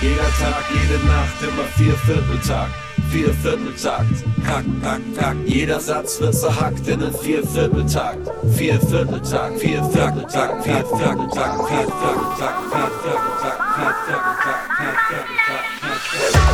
Jeder Tag, jede Nacht, immer vier Vierteltag. Viervierteltakt, kack, kack, kack. Jeder Satz wird zerhackt in den Vier Vierteltakt. Vier Vierteltakt, vier Vierteltakt, vier Vierteltakt, vier Viervierteltakt. Viervierteltakt, Viervierteltakt, Viervierteltakt, Viervierteltakt, Viervierteltakt, Viervierteltakt, Viervierteltakt, Viervierteltakt.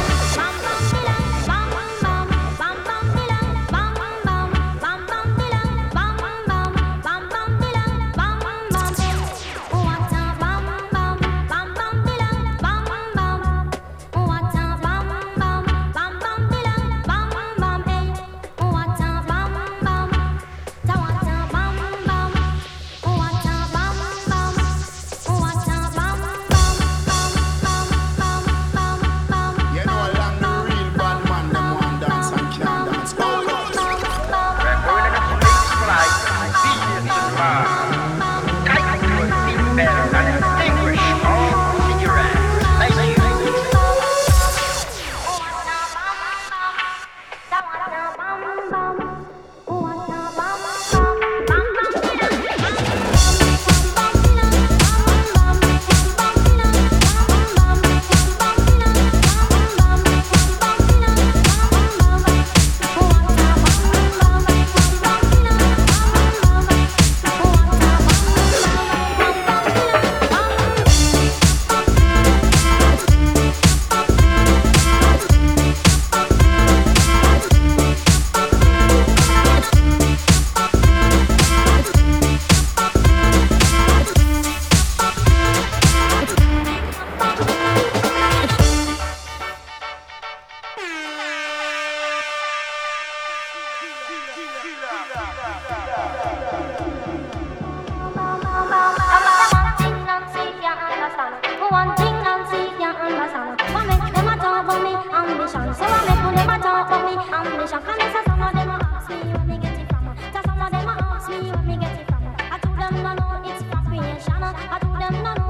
Jig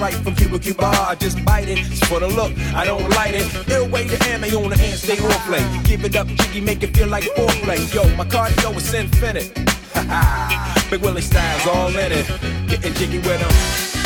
right from Cuba Cuba. I just bite it. For the look, I don't light it. Ill way to ammo on the hand, stay on play. Give it up, jiggy, make it feel like foreplay. Yo, my cardio is infinite. Big Willie style's all in it. Getting jiggy with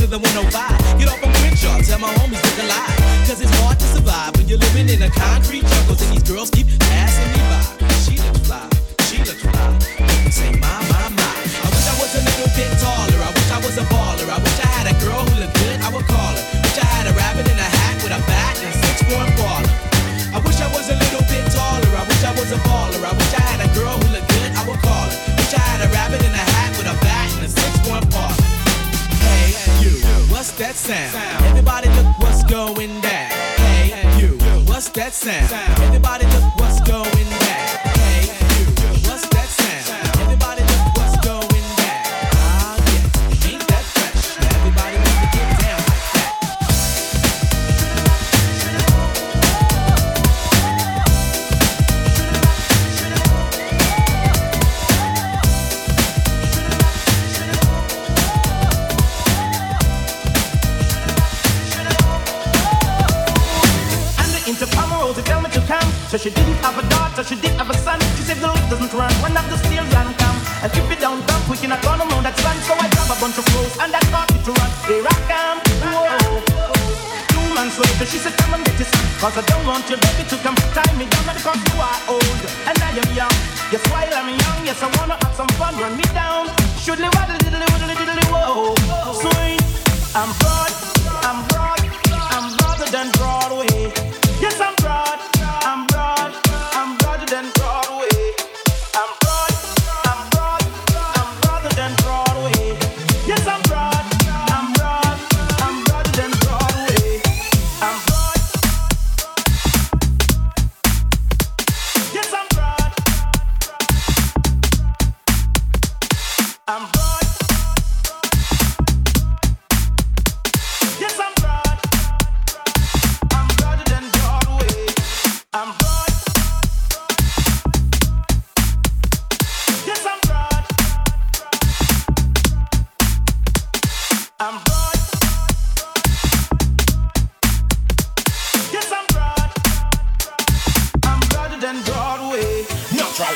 to the 105. Get off on Crenshaw, tell my homies to collide. Cause it's hard to survive when you're living in a concrete jungle. And these girls keep sound.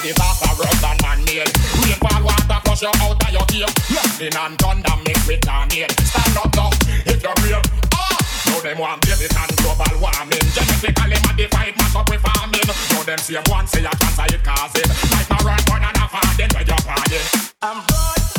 disaster worse than man-made Rainfall water flush you're out of your ear Lightning and thunder mixed with tornado Stand up now Hit you're brave! Ah! Now them want baby and global warming Genetically modified mash up with farming. Now them same one say a cancer it causing Like my word run and a farting where you're crying I'm good.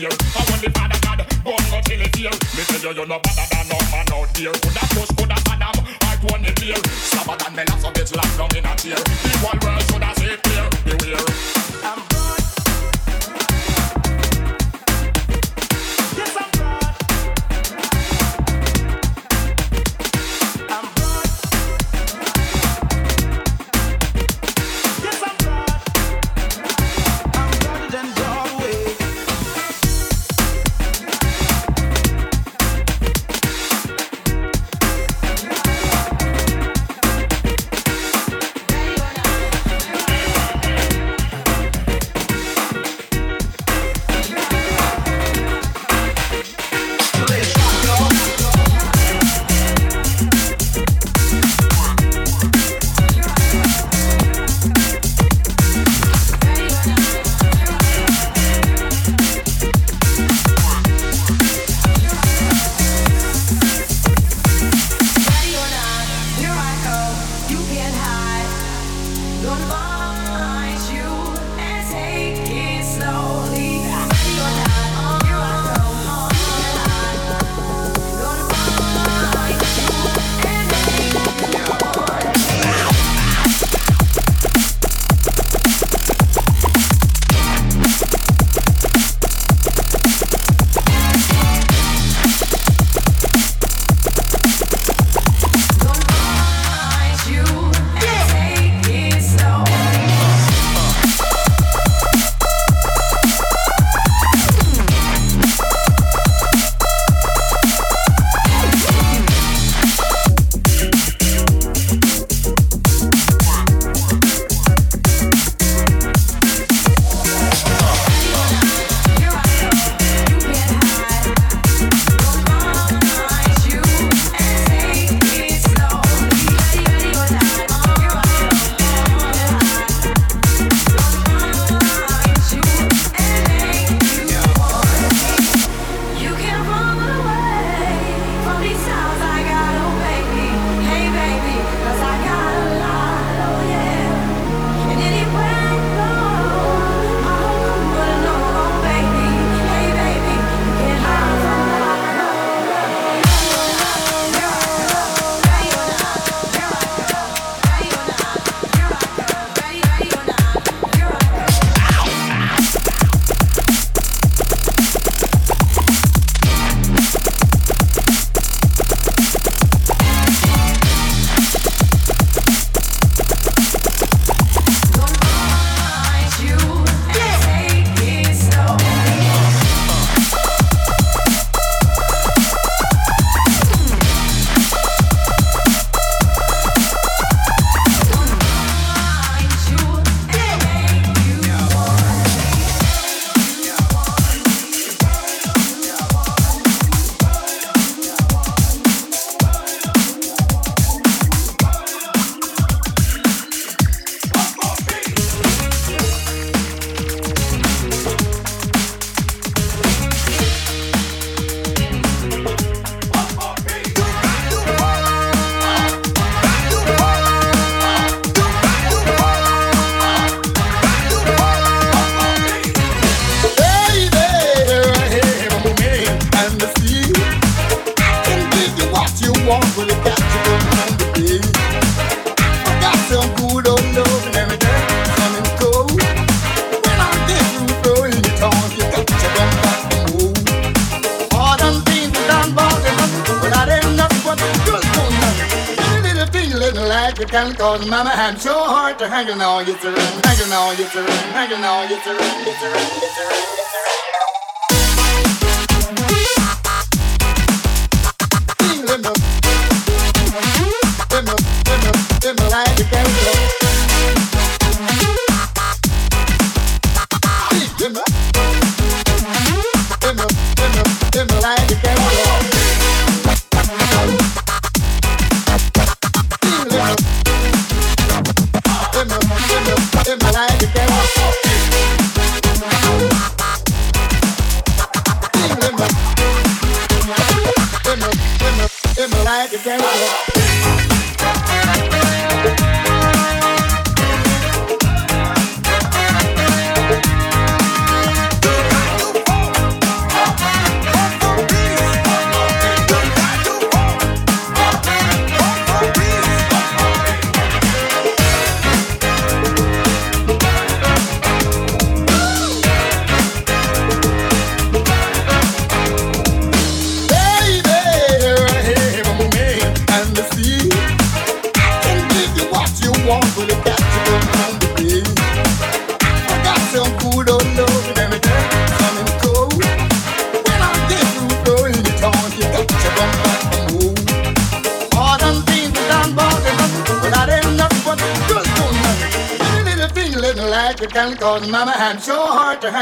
here. I want the father God, born go till it here. Me tell you, you're no better than no man out there. Coulda push, coulda madam, I want it here. Shabba than the last of bitch, locked down in a chair.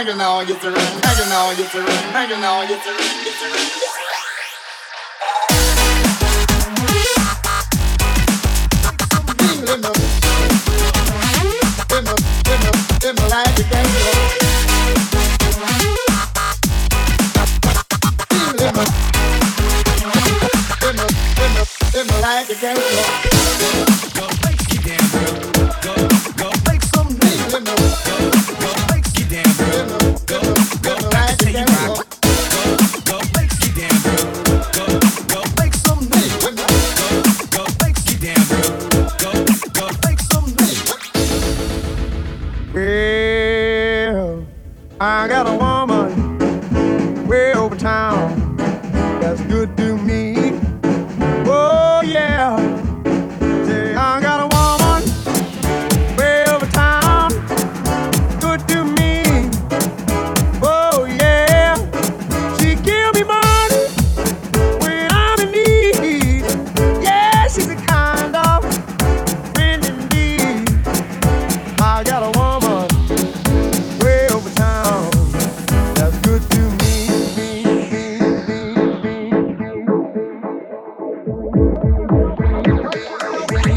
single now I get the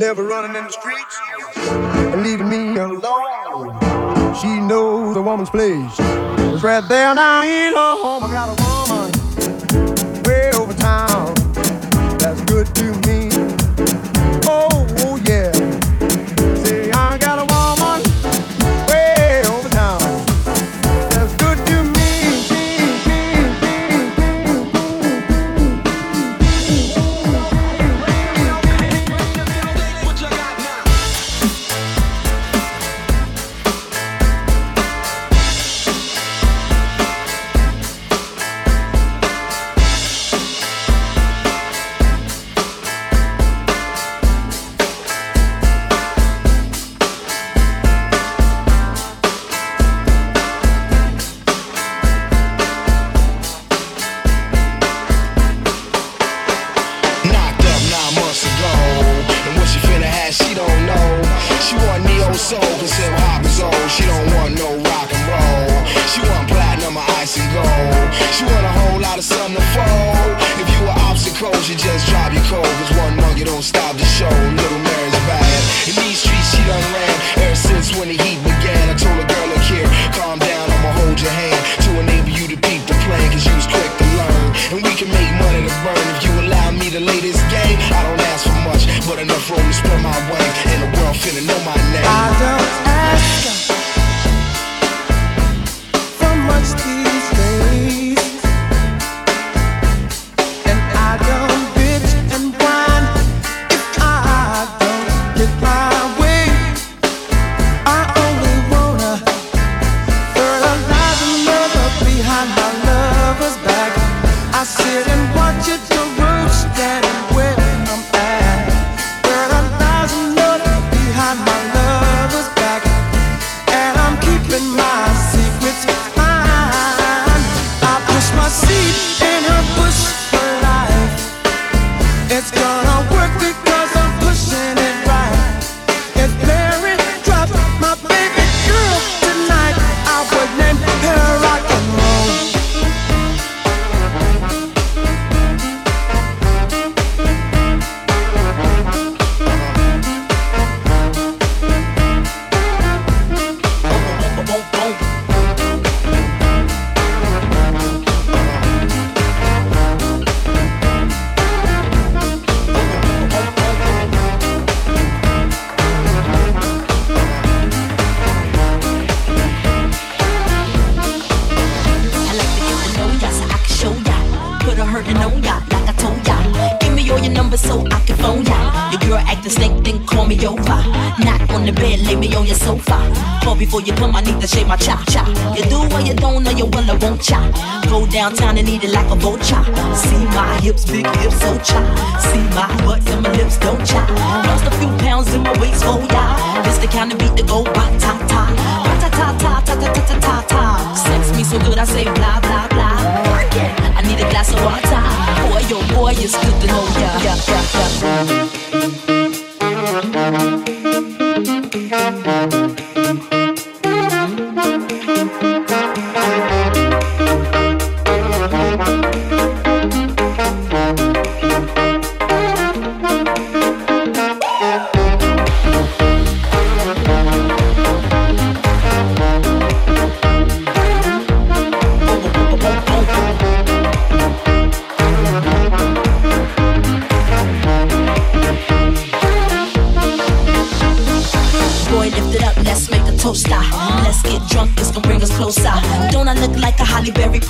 never running in the streets and leaving me alone. She knows a woman's place. It's right there now in her home. I got a woman.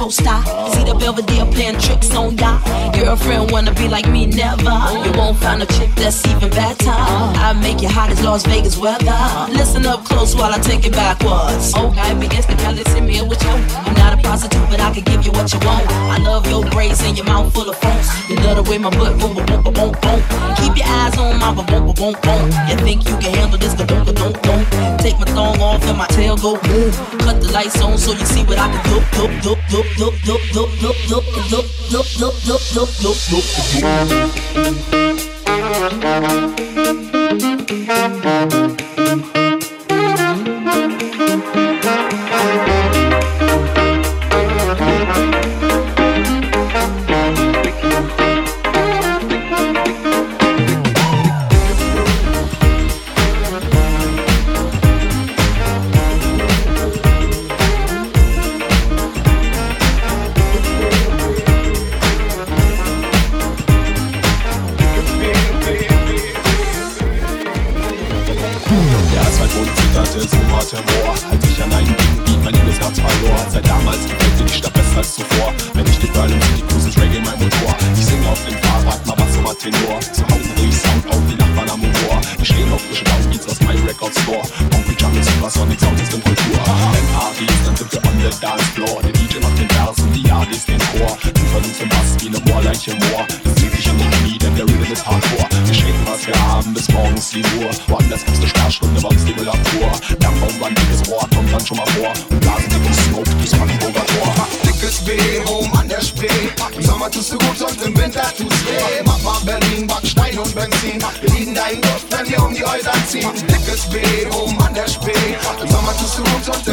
Poster. See the Belvedere playing tricks on ya. Girlfriend wanna be like me, never. You won't find a chick that's even better. I make you hot as Las Vegas weather. Listen up close while I take it backwards. Oh, I be instantly send me with you. I'm not a prostitute, but I can give you what you want. I love your braids and your mouth full of phones. You love the way my butt boom, boom, boom, boom, boom. Keep your eyes on my boom, boom, boom, boom. You think you can handle this? Don't, don't, don't. Take my thong off and my tail go boom. Cut the lights on so you see what I can do, do, do, do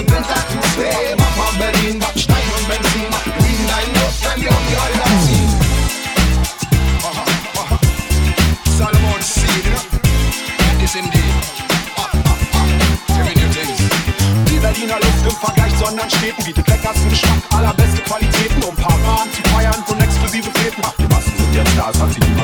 den Tag zu spät. Mach Berlin, mach Stein und Benzin, mach Wien, dein Nuss, wenn wir um die Eule abziehen. Aha, aha. Salomon Seed, ne? That is indeed. Ah, ah, ah. Give me new. Die Berliner Luft im Vergleich zu anderen Städten bietet leckersten Geschmack, allerbeste Qualitäten, um ein zu feiern und exklusive Fäden. Ach, die Massen sind jetzt da, es hat sich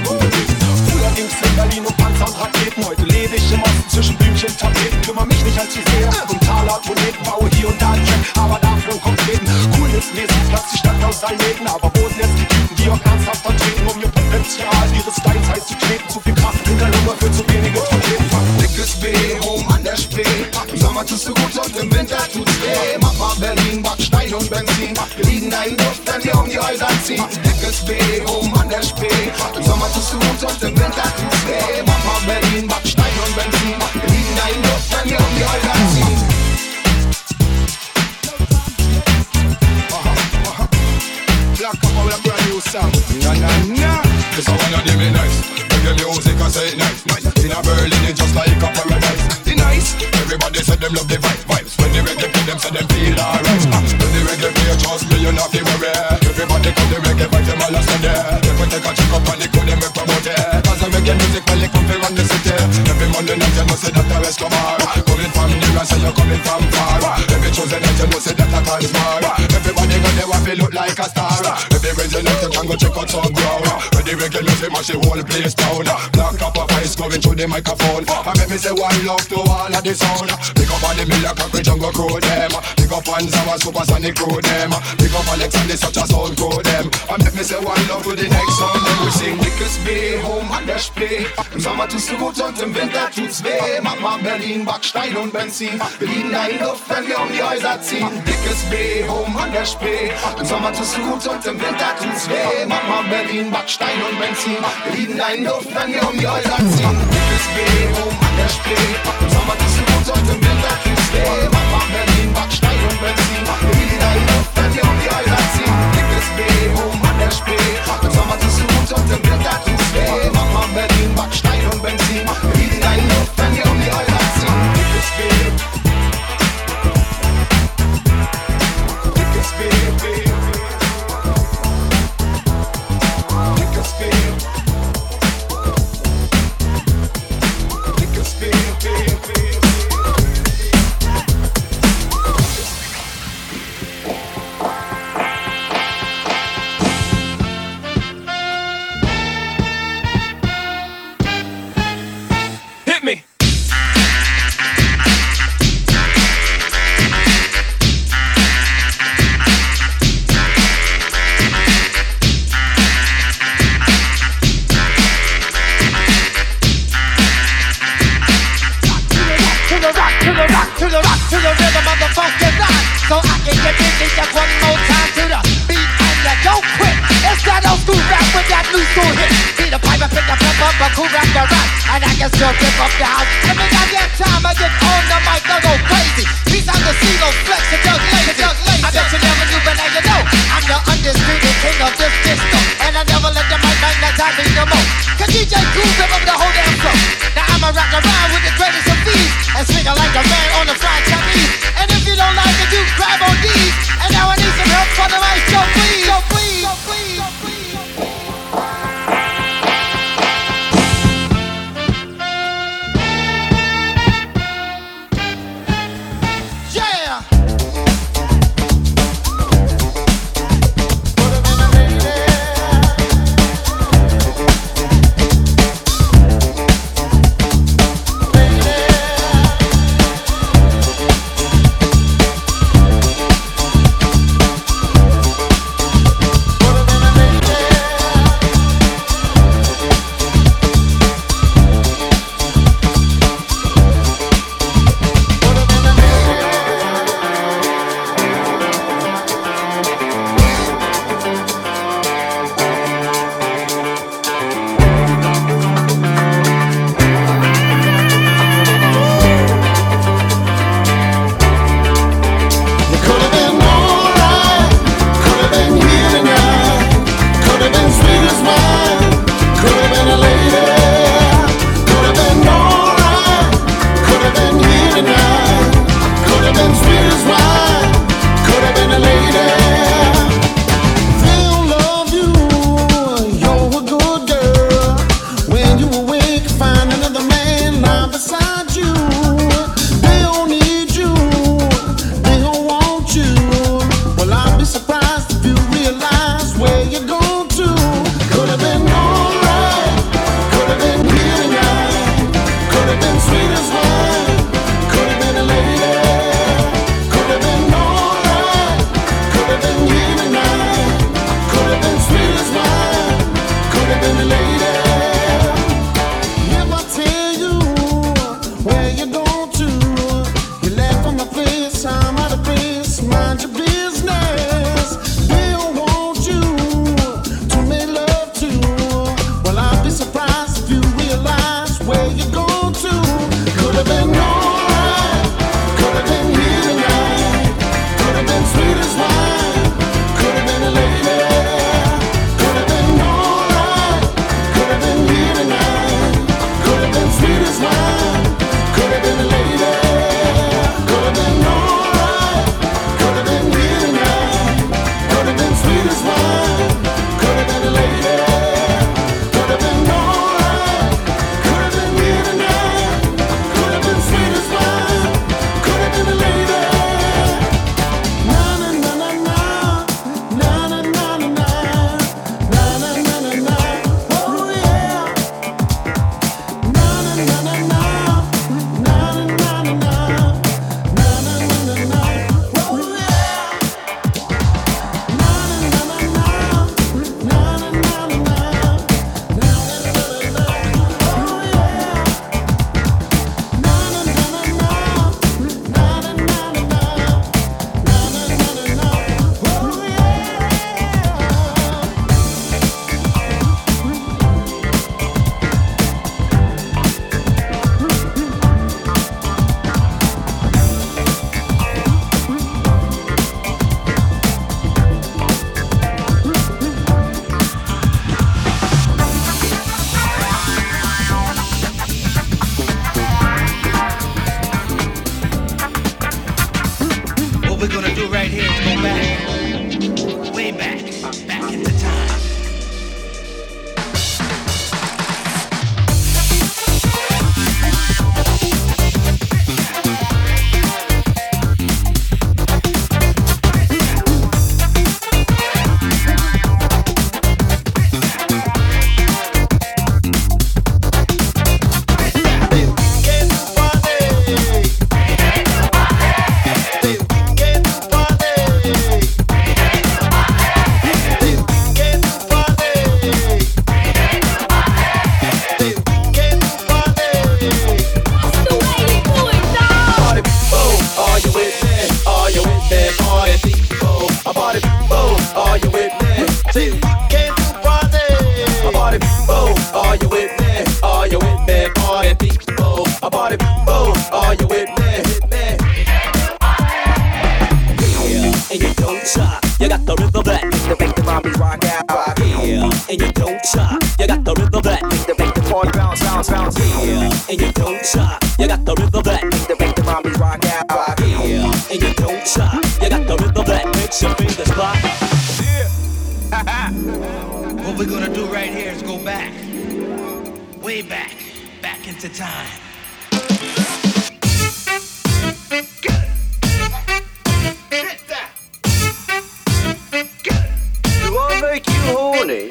News lesen, dass die Stadthaus einlegen. Aber wo sind jetzt die Typen, die auch ernsthaft vertreten, um ihr Potenzial ihres Steins heiß zu treten? Zu viel Kraft in der Nummer für zu wenige Trompeten. Dickes B, rum an der Spree. Im Sommer tust du gut und im Winter tut's weh. Mach mal Berlin, mach Stein und Benzin. Wir liegen deinen in Luft, wenn wir um die Häuser ziehen. Dickes B, rum an der Spree. Im Sommer tust du gut und im Winter tut's weh. a Berlin, it's just like a paradise. The nice, everybody said them love the vibe vibes. When the reggae play, them said them feel alright. Ah, when the reggae play, trust me, you're not the worry. Everybody come the reggae vibes, them all a stand there. If we take a check up on they could them make promote it. Cause I make your music, well, they come from the city. Every Monday night, you must say that I rest come hard. Coming from near and say you're coming from far. Every Tuesday night, you must say that I can't smart. Everybody got their want look like a star. Every Wednesday night, you can go check out some ground the whole place down. Uh, black copper pipes coming through the microphone. Uh, I make me say one love to all of the sound. Uh, pick up up on the million country jungle crew them. Pick up on Zama supersonic crew them. Pick up Alex and the such a sound crew them. And let me say one love to the next. Then we sing Dickes B, Home an der Spree. Im Sommer tust du gut und im Winter tut's weh. Mach mal Berlin, Backstein und Benzin. Wir lieben in Luft, wenn wir um die Häuser ziehen. Dickes B, Home an der Spree. Im Sommer tust du gut und im Winter tut's weh. Mach mal Berlin, Backstein und Benzin. Lieben in Luft, wenn wir um die Häuser ziehen. Dickes B, Home an der Spree. picture. You got the rhythm that makes. Yeah. what we're gonna do right here is go back, way back, back into time. That. Do I make you horny?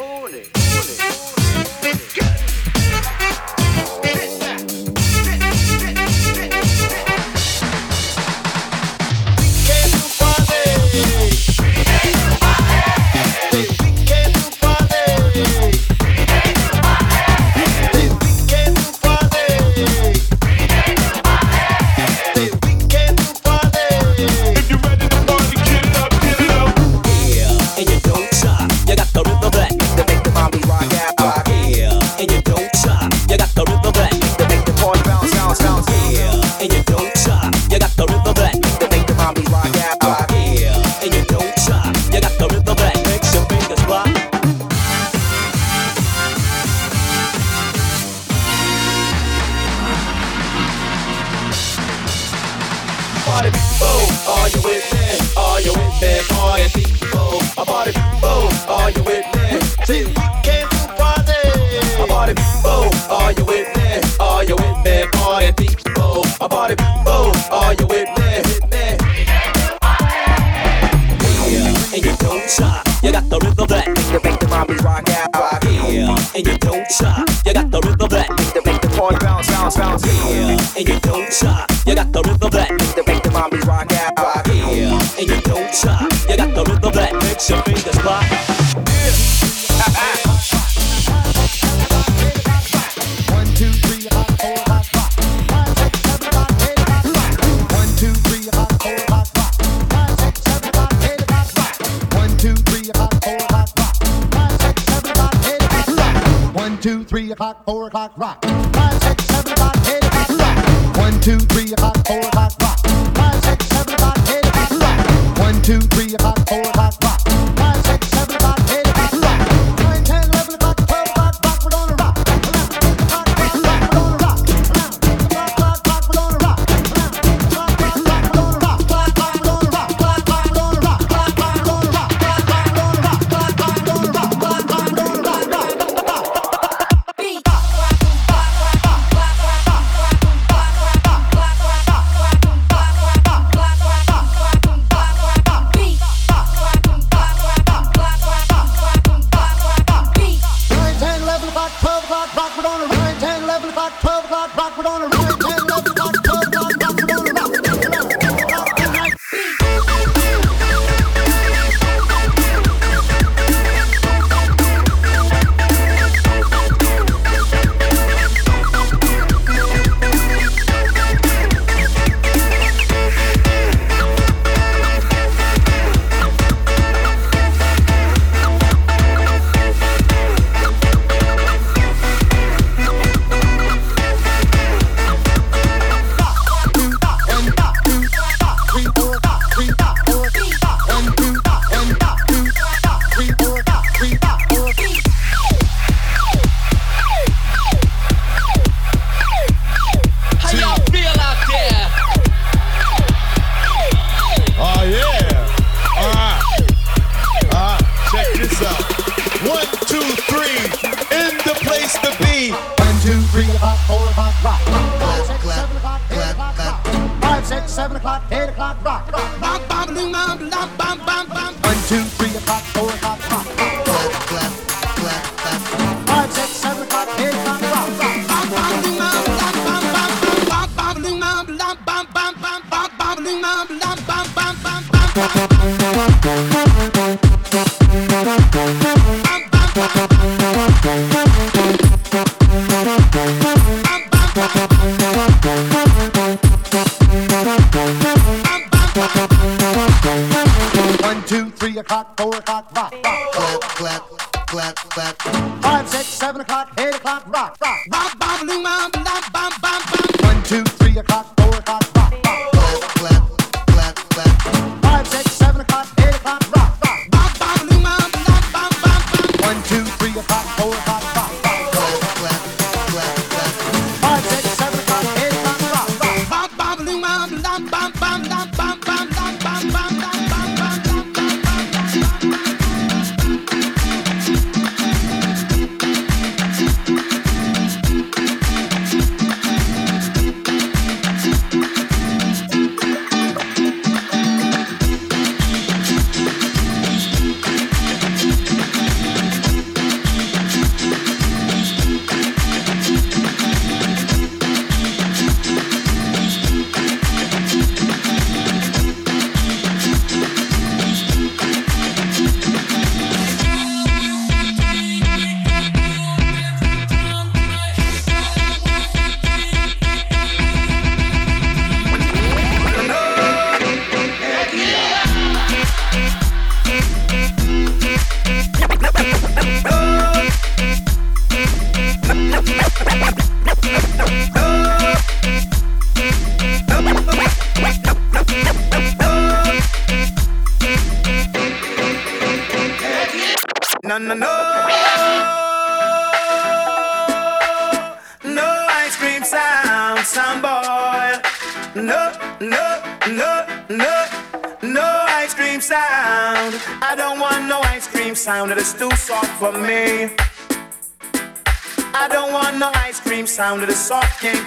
two, three,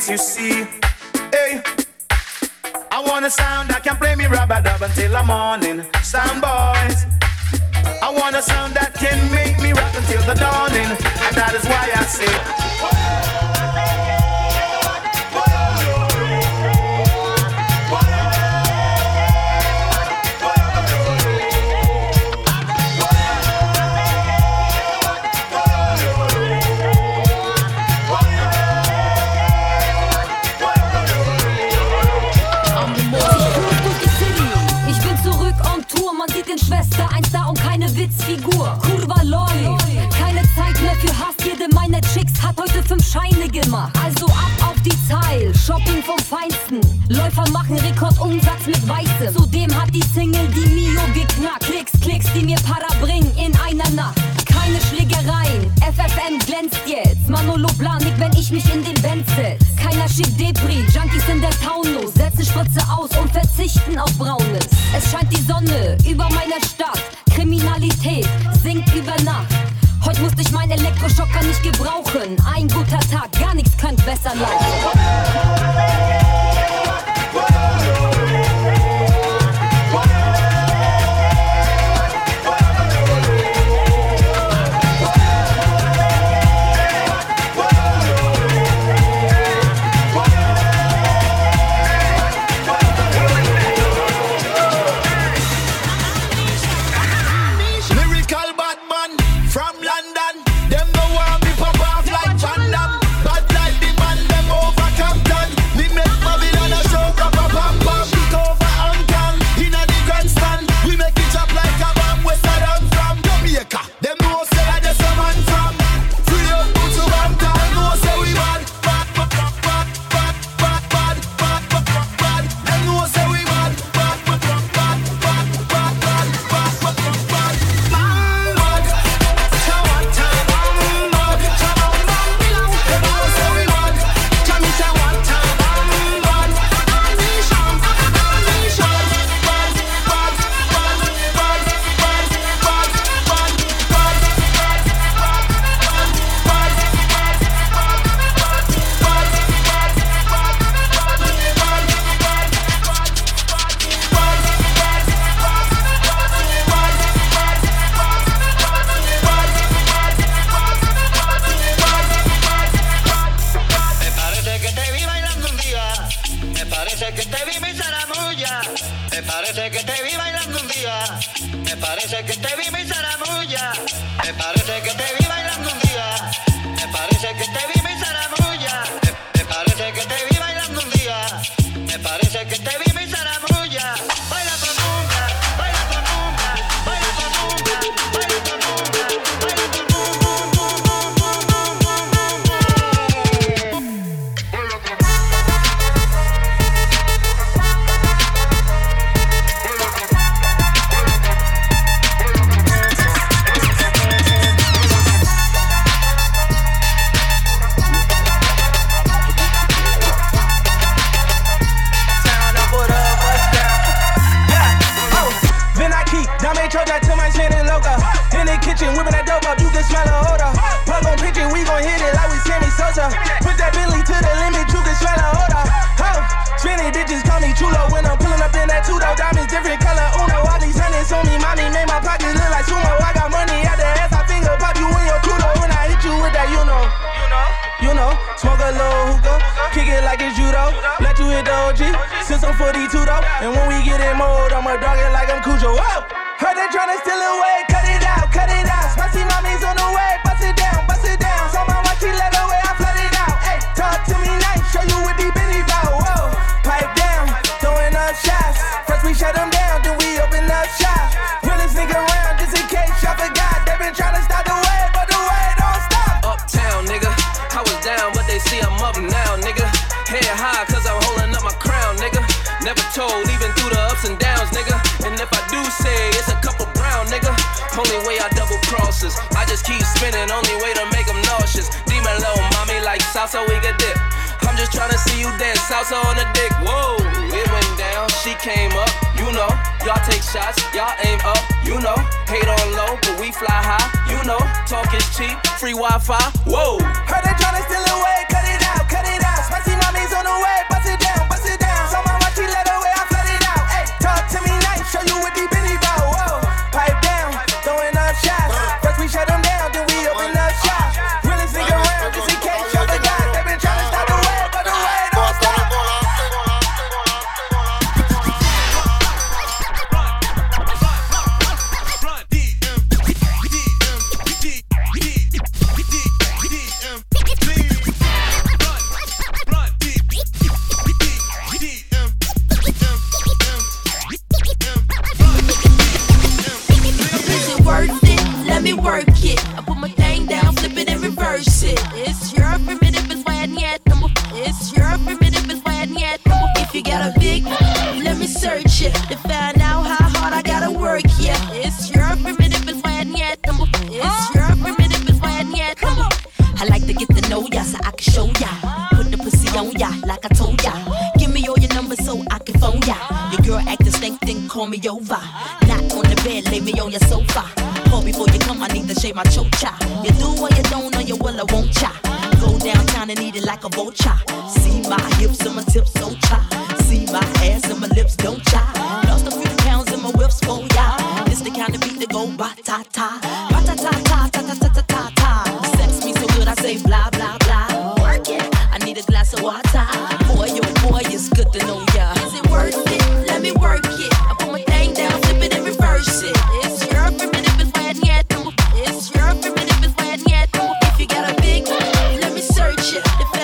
can't you see? Hey. I want a sound that can play me rubber dub until the morning. Sound boys. I want a sound that can make me rock until the dawning, and that is why I say. Witzfigur. Kurva Loi, keine Zeit mehr für Hass, jede meiner Chicks hat heute fünf Scheine gemacht. Also ab auf die Zeil, Shopping vom Feinsten. Läufer machen Rekordumsatz mit Weißem. Zudem hat die Single die Mio geknackt. Klicks, Klicks, die mir Para bringen in einer Nacht. Keine Schlägereien, FFN glänzt jetzt. Manolo Blanik, wenn ich mich in den Band setz. Keiner schickt Depri, Junkies in der Taunus. Setzen Spritze aus und verzichten auf Braunes. Es scheint die Sonne über meiner Stadt. Kriminalität sinkt über Nacht. Heute musste ich meinen Elektroschocker nicht gebrauchen. Ein guter Tag, gar nichts könnte besser laufen. Thank you. told, even through the ups and downs, nigga. And if I do say it's a couple brown, nigga. Only way I double crosses. I just keep spinning, only way to make them nauseous. Demon low, mommy like salsa, we get dip. I'm just trying to see you dance salsa on the dick. Whoa, it went down, she came up, you know. Y'all take shots, y'all aim up, you know. Hate on low, but we fly high, you know. Talk is cheap, free Wi Fi. Whoa, heard they trying to steal it. over. Not on the bed, lay me on your sofa. Call before you come, I need to shave my chocha. You do or you don't, or you will I won't cha. Go downtown and eat it like a vulture. shit. If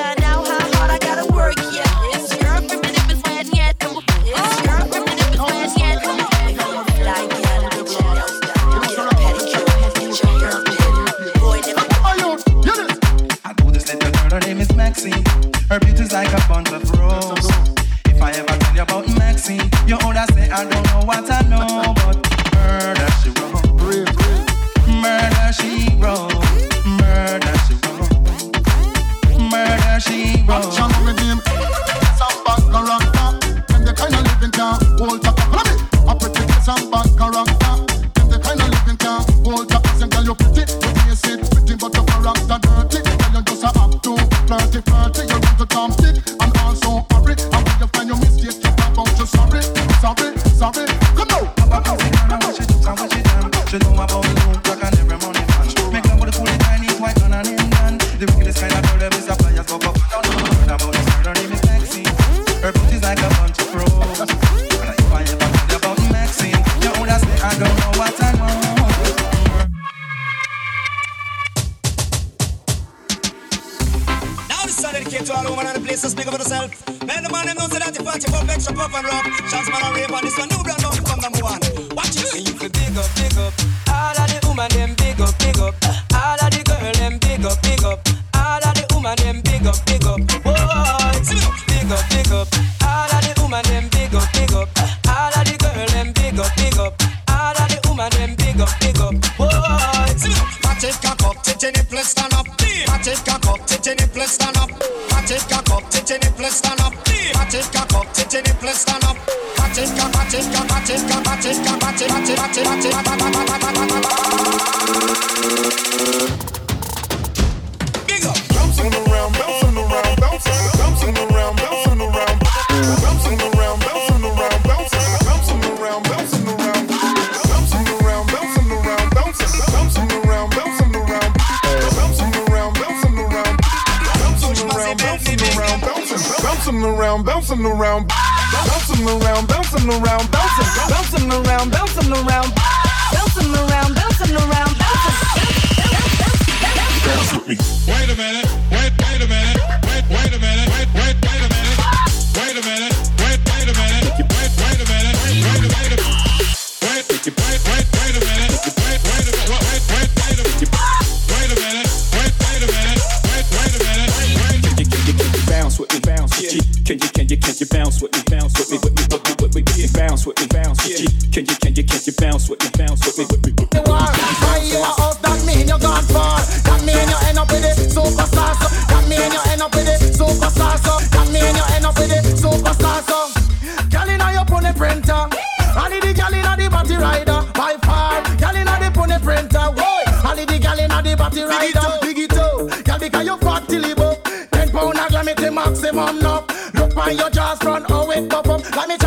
bouncing around, bouncing around, bouncing around, bouncing around, bouncing, bouncing around, bouncing around, bouncing around, bouncing around, bouncing. Bounce with me. Wait a minute. Wait. Wait a minute. Wait. Wait a minute. Wait. Wait. you bounce with me, bounce with me, with me, with me, with me, with me, bounce with me, bounce with me. Can you, can you, can you bounce with me, bounce with me, with me, with me? Why you are off? That mean you're gone far. That mean you end up with it, superstar. So that mean you end up with it, superstar. So that mean you end up with it, superstar. So girl inna your pony printer, all the girl inna the body rider by far. Girl inna the pony printer, whoa. All the girl inna the body rider, big it up, girl because you fat till you buck. Ten pound a glam it the maximum now. Mind you just run, away, it pop up. Like me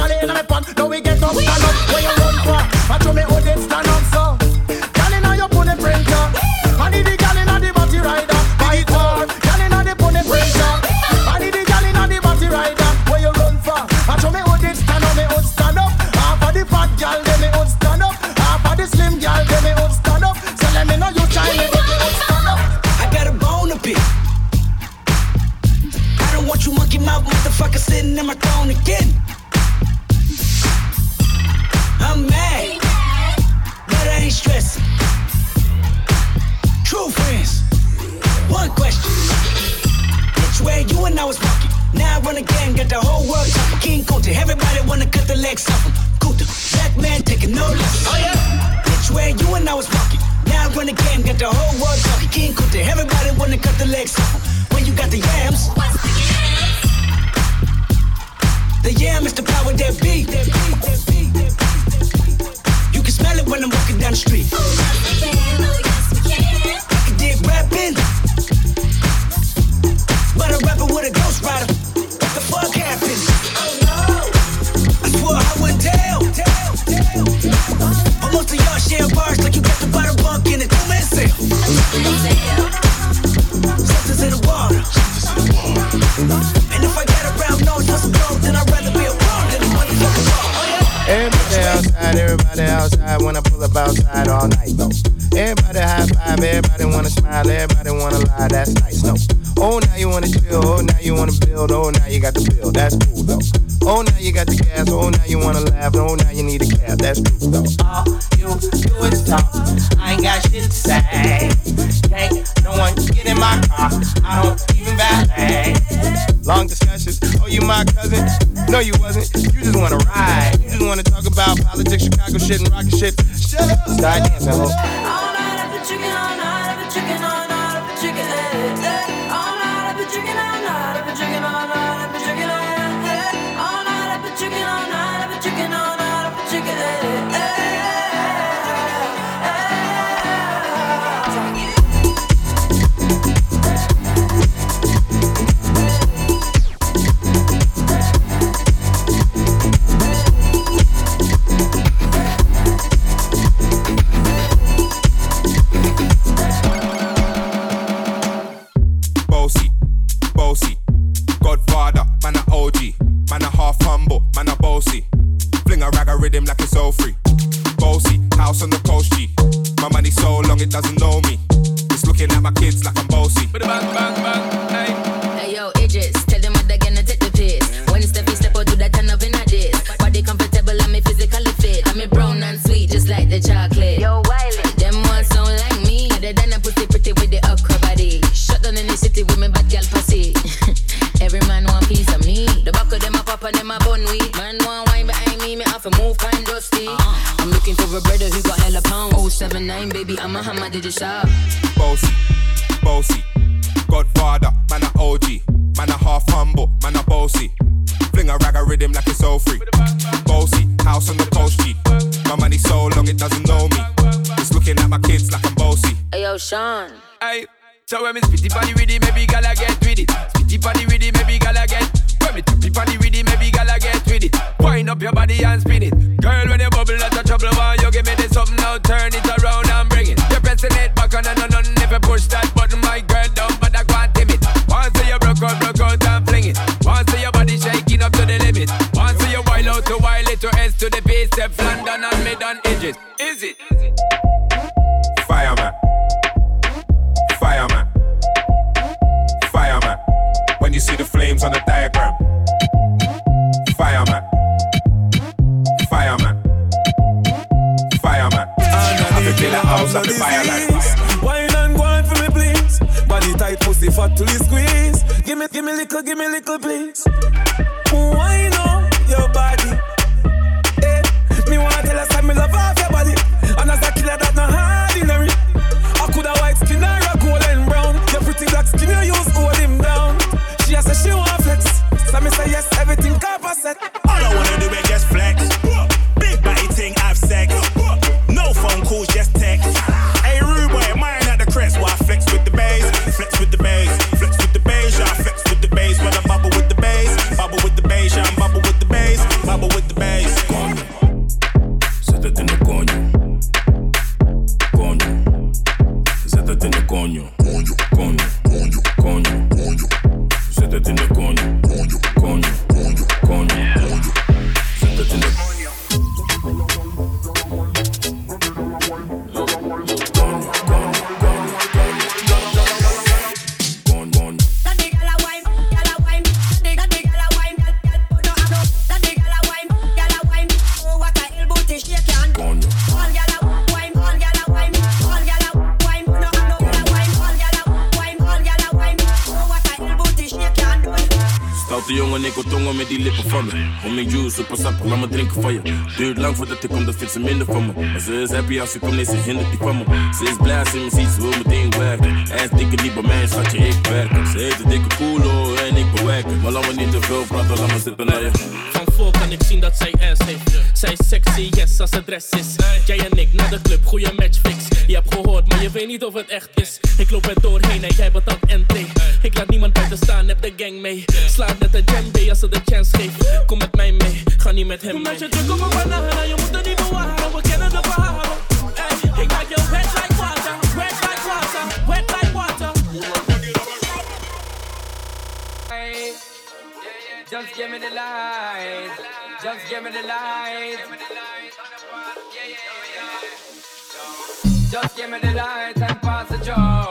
have no, now you need a cab. That's true though. 079, baby, I'm a hammer, did you shop? Bossy, bossy, Godfather, man a OG, man a half humble, man a bossy. Fling a rag a rhythm like it's all free. Bossy, house on the coast G. My money so long it doesn't know me. It's looking at my kids like I'm bossy. Hey yo, Sean. Hey, so when me spitty body with it, maybe gala get with it. Spitty body with it, maybe gala get. When me tippy body with it, maybe gala get with it. Wind up your body and spin it. To wild it to S to the base, step London and mid on edges. Is it? Fireman. Fireman. Fireman. When you see the flames on the diagram. Fireman. Fireman. Fireman. I feel like house of the fireline. Wine and wine for me, please. Body tight, pussy fat till you squeeze. Give me, give me little, give me little, please. Van me. Juice, super sappig, laat me drinken van je. Duurt lang voordat ik kom, dan vindt ze minder van me. Maar ze is happy als ze komt, nee, ze die van me. Ze is blij als ze me ziet, ze wil meteen werken. Ass dikke niet bij mij, schatje, ik werken. Ze heeft een dikke koelo en ik bewerken. Maar laat me niet te veel praten, laat me zitten naar je. Van voor kan ik zien dat zij ass. Zij is sexy, yes, als het dress is. Jij en ik naar de club, goede match fix. Je hebt gehoord, maar je weet niet of het echt is. Ik loop er doorheen en jij betaalt NT. Ik laat niemand buiten staan, heb de gang mee. Slaat net een djembe als ze de chance geeft. Kom met mij mee, ga niet met hem mee. Met je druk op mijn banana, je moet er niet bewaren. We kennen de verhalen. Ey, ik maak je wet like water, wet like water, wet like water. Hey, Just give me the light. Just give me the light. Just give me the light and pass the joe.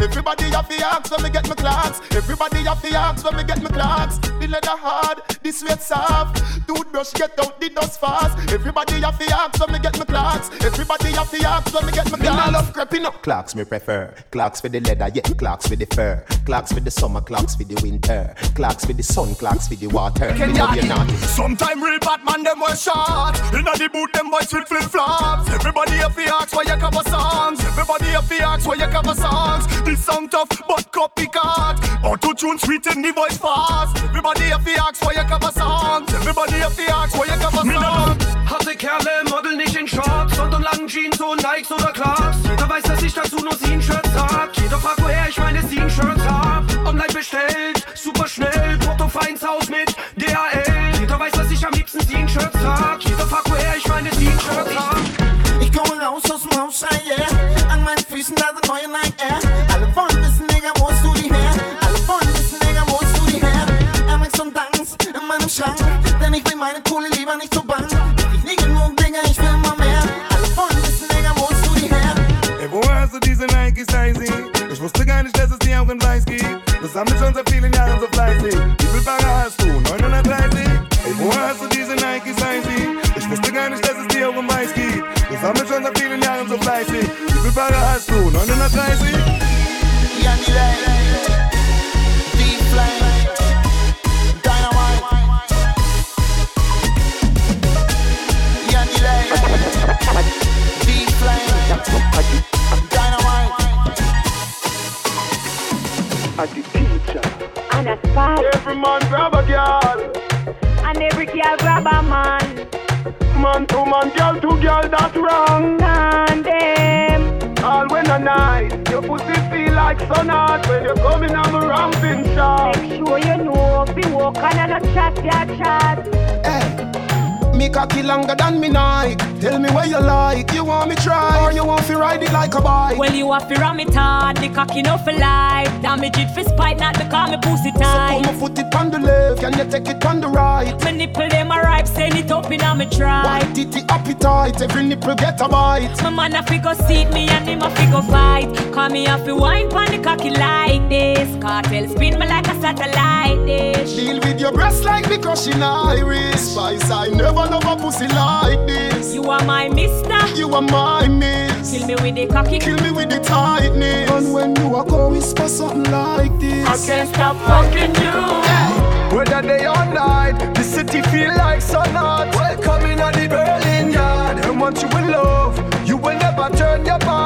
Everybody have the axe when me get my clocks. Everybody have the axe when me get my clocks. The leather hard, the sweat soft. Toothbrush get out the dust fast. Everybody have the axe when me get my clocks. Everybody have the axe when me get my clocks. Me nah clocks. love creeping up. Clocks me prefer. Clocks for the leather, yeah. Clocks for the fur. Clocks for the summer, clocks for the winter. Clocks for the sun, clocks for the water. Me love you not. Sometime real bad man them wear short Inna the boot them boys with flip flops Everybody have to ask why you cover songs Everybody have to ask why you cover songs This song tough but copycat Auto tune sweet and the voice fast Everybody have to ask why you cover songs Everybody have to ask why you cover songs Harte Kerle modeln nicht in Shorts, sondern langen Jeans und Nikes oder Clarks. Jeder weiß, dass ich dazu nur Scene-Shirts trag. Jeder fragt, woher ich meine Scene-Shirts hab. Online bestellt, super schnell, Porto feins Haus mit DHL. Jeder weiß, dass ich am liebsten Jeans-Shirts trag. Jeder fragt, woher ich meine Jeans-Shirts hab. Ich komme raus aus dem Haus, yeah. An meinen Füßen da sind neue Nike Air. Meinem Schrank, denn ich will meine Kohle lieber nicht so bang. Ich nie genug, Digga, ich will immer mehr. Alle wollen wissen, Digga, wo hast du die her? Ey, wo hast du diese Nike Stacey? Ich wusste gar nicht, dass es die auch in Weiß gibt. Das haben wir schon seit vielen Jahren so fleißig. Wie viel Fahrer hast du? 930? Ey, wo hast du diese Nike Stacey? Ich wusste gar nicht, dass es die auch in Weiß gibt. Das haben wir schon seit vielen Jahren so fleißig. Wie viel Fahrer hast du? 930? Ja, die Lady. And a spot. Every man grab a girl. And every girl grab a man. Man to man, girl to girl, that's wrong. Tandem. All when a night, your pussy feel like sun hot when you're coming on a ramping shot. Make sure you know if you walk on and a chat, ya chat. Me cocky longer than me night. Tell me where you like. You want me try or you want to ride it like a bike? Well, you have to ram it hard, the cocky no for life. Damage it for spite, not because me pussy tight. So put my foot it on the left, can you take it on the right? My nipple them a ripe, send it up in a me try. White titty appetite, every nipple get a bite. My man a fi go seat me and him a fi go fight. Call me a fi wine pon the cocky like this. Cartel spin me like a satellite dish. Deal with your breast like me crushing iris. Spice, I never love a pussy like this. You are my mister. You are my miss. Kill me with the cocky. Kill me with the tightness. And when you are go whisper something like this. I can't stop fucking you. Whether day or night, the city feel like sun hot. Welcome in the Berlin yard. And once you in love, you will never turn your back.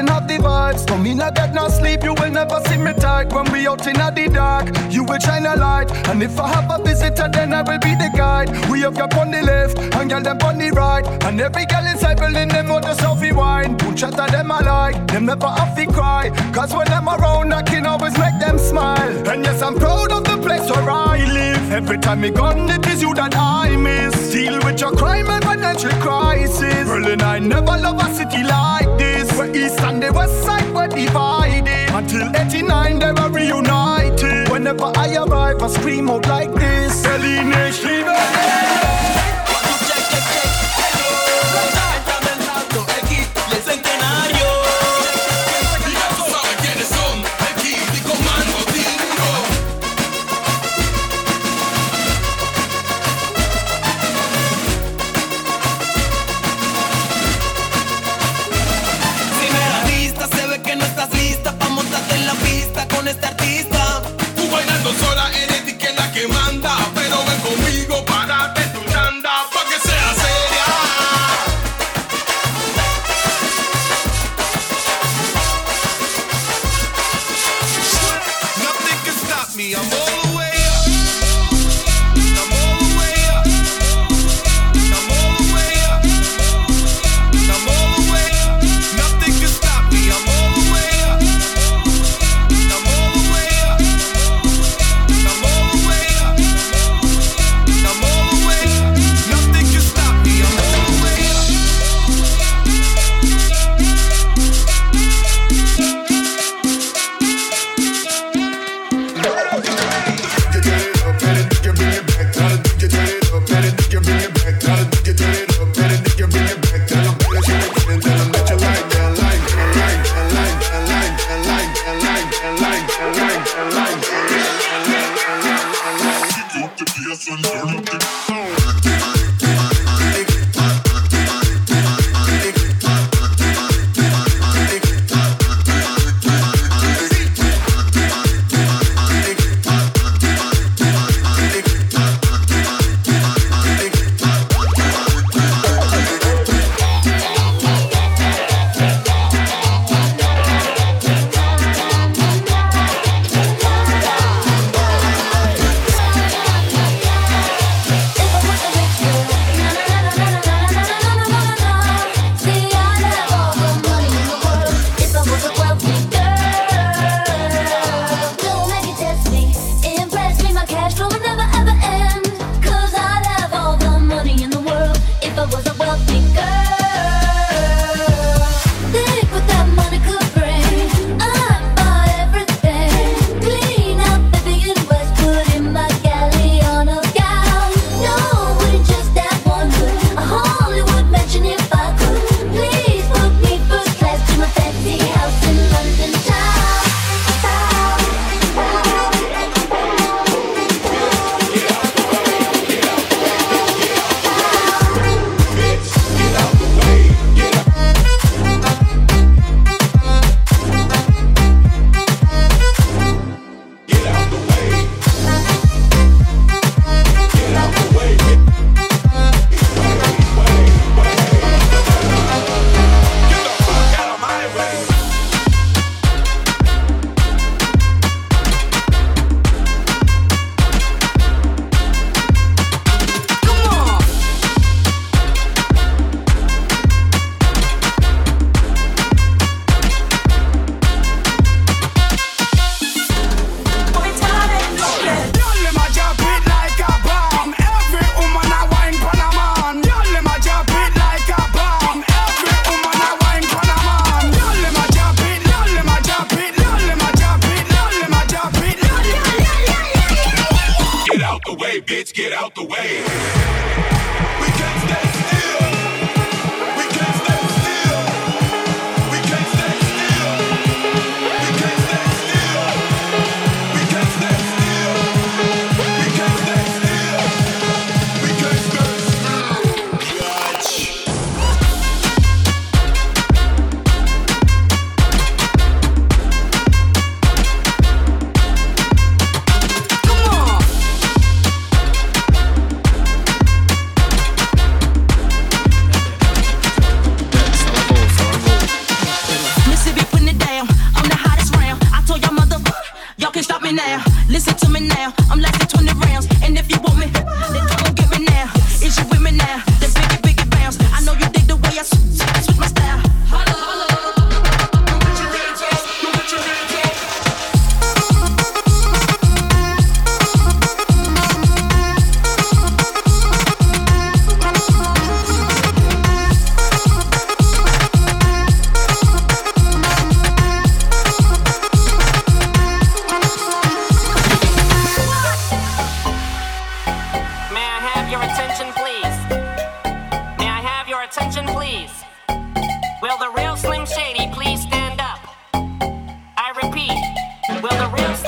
Berlin have the vibes. No me not get no sleep, you will never see me tight. When we out in the dark, you will shine a light. And if I have a visitor, then I will be the guide. We have got on the left, and girl them on the right. And every girl inside Berlin, them know the selfie wine. Don't chat to them alike, them never have to cry. Cause when them around, I can always make them smile. And yes, I'm proud of the place where I live. Every time me gone, it is you that I miss. Deal with your crime and financial crisis. Berlin, I never love a city like this. Where east and the west side were divided. Until 89, they were reunited. Whenever I arrive, I scream out like this. Berlin, ich liebe Si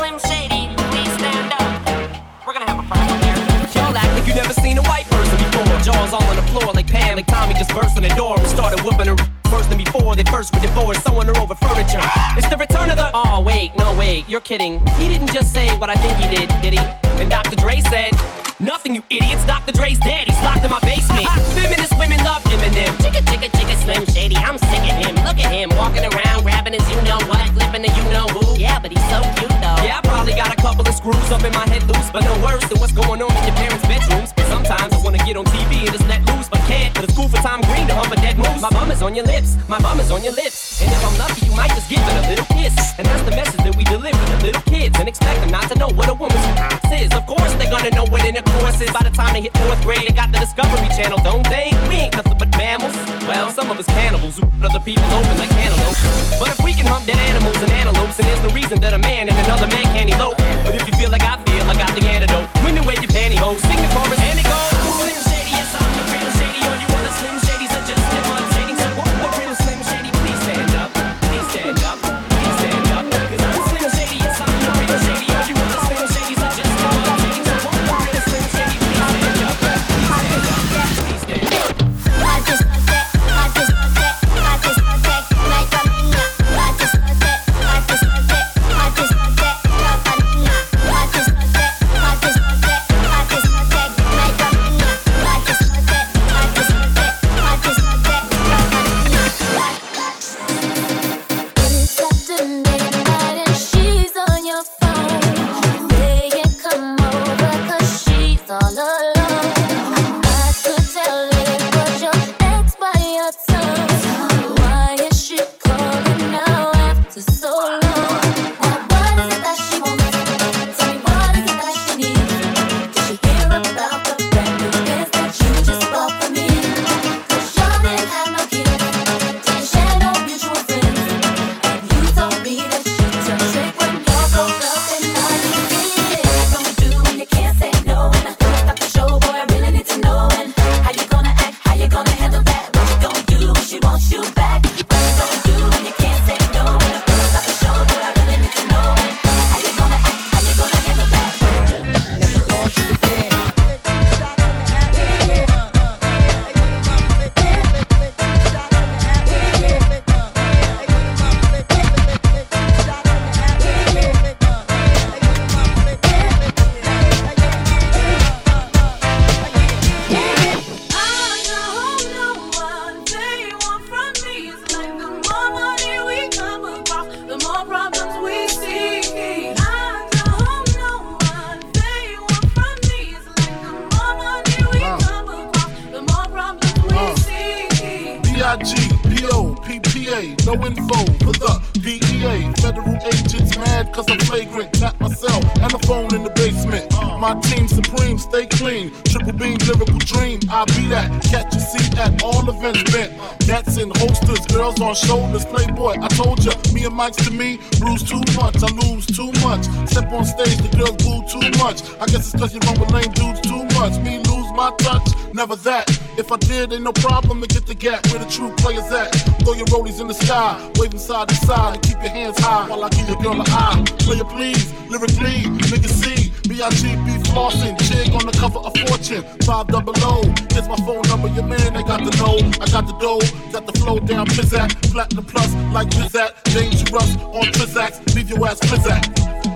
Slim Shady please stand up? We're gonna have a problem here. Y'all act like you never seen a white person before. Jaws all on the floor like Pam, like Tommy just burst in the door and started whooping her worse than before. They first were divorced, sewing her over furniture. It's the return of the. Oh wait, no wait, you're kidding. He didn't just say what I think he did, did he? And Dr. Dre said. Nothing, you idiots. Dr. Dre's dead. He's locked in my basement. Ah. Feminist women love Eminem. Chicka, chicka, chicka, Slim Shady. I'm sick of him. Look at him walking around, grabbing his you know what, flipping the you know who. Yeah, but he's so cute though. Yeah, I probably got a couple of screws up in my head loose, but no worse than what's going on in your parents' bedrooms. Sometimes I wanna get on TV and just let loose, but can't. But it's cool for Tom Green to hump a dead moose. My bum is on your lips. My bum is on your lips. And if I'm lucky, you might just give it a little kiss. And that's the message that we deliver to little kids and expect them not to know what a woman's is. Of course, they're gonna know what intercourse is. By the time they hit fourth grade, they got the Discovery Channel, don't they? We ain't nothing but mammals. Well, some of us cannibals who other people open like cantaloupes. But if we can hump dead animals and antelopes, then there's the reason that a man and another man Ain't no problem to get the gap where the true players at. Throw your rollies in the sky, waving side to side, and keep your hands high while I give your girl an eye. Player please, lyrically, nigga see, B-I-G-B flossing, jig on the cover of Fortune, 5 double O. Here's my phone number, your man, they got the know. I got the dough, got the flow down, pizzat, platinum plus, like Bizat, dangerous on Trizax, leave your ass pizzat.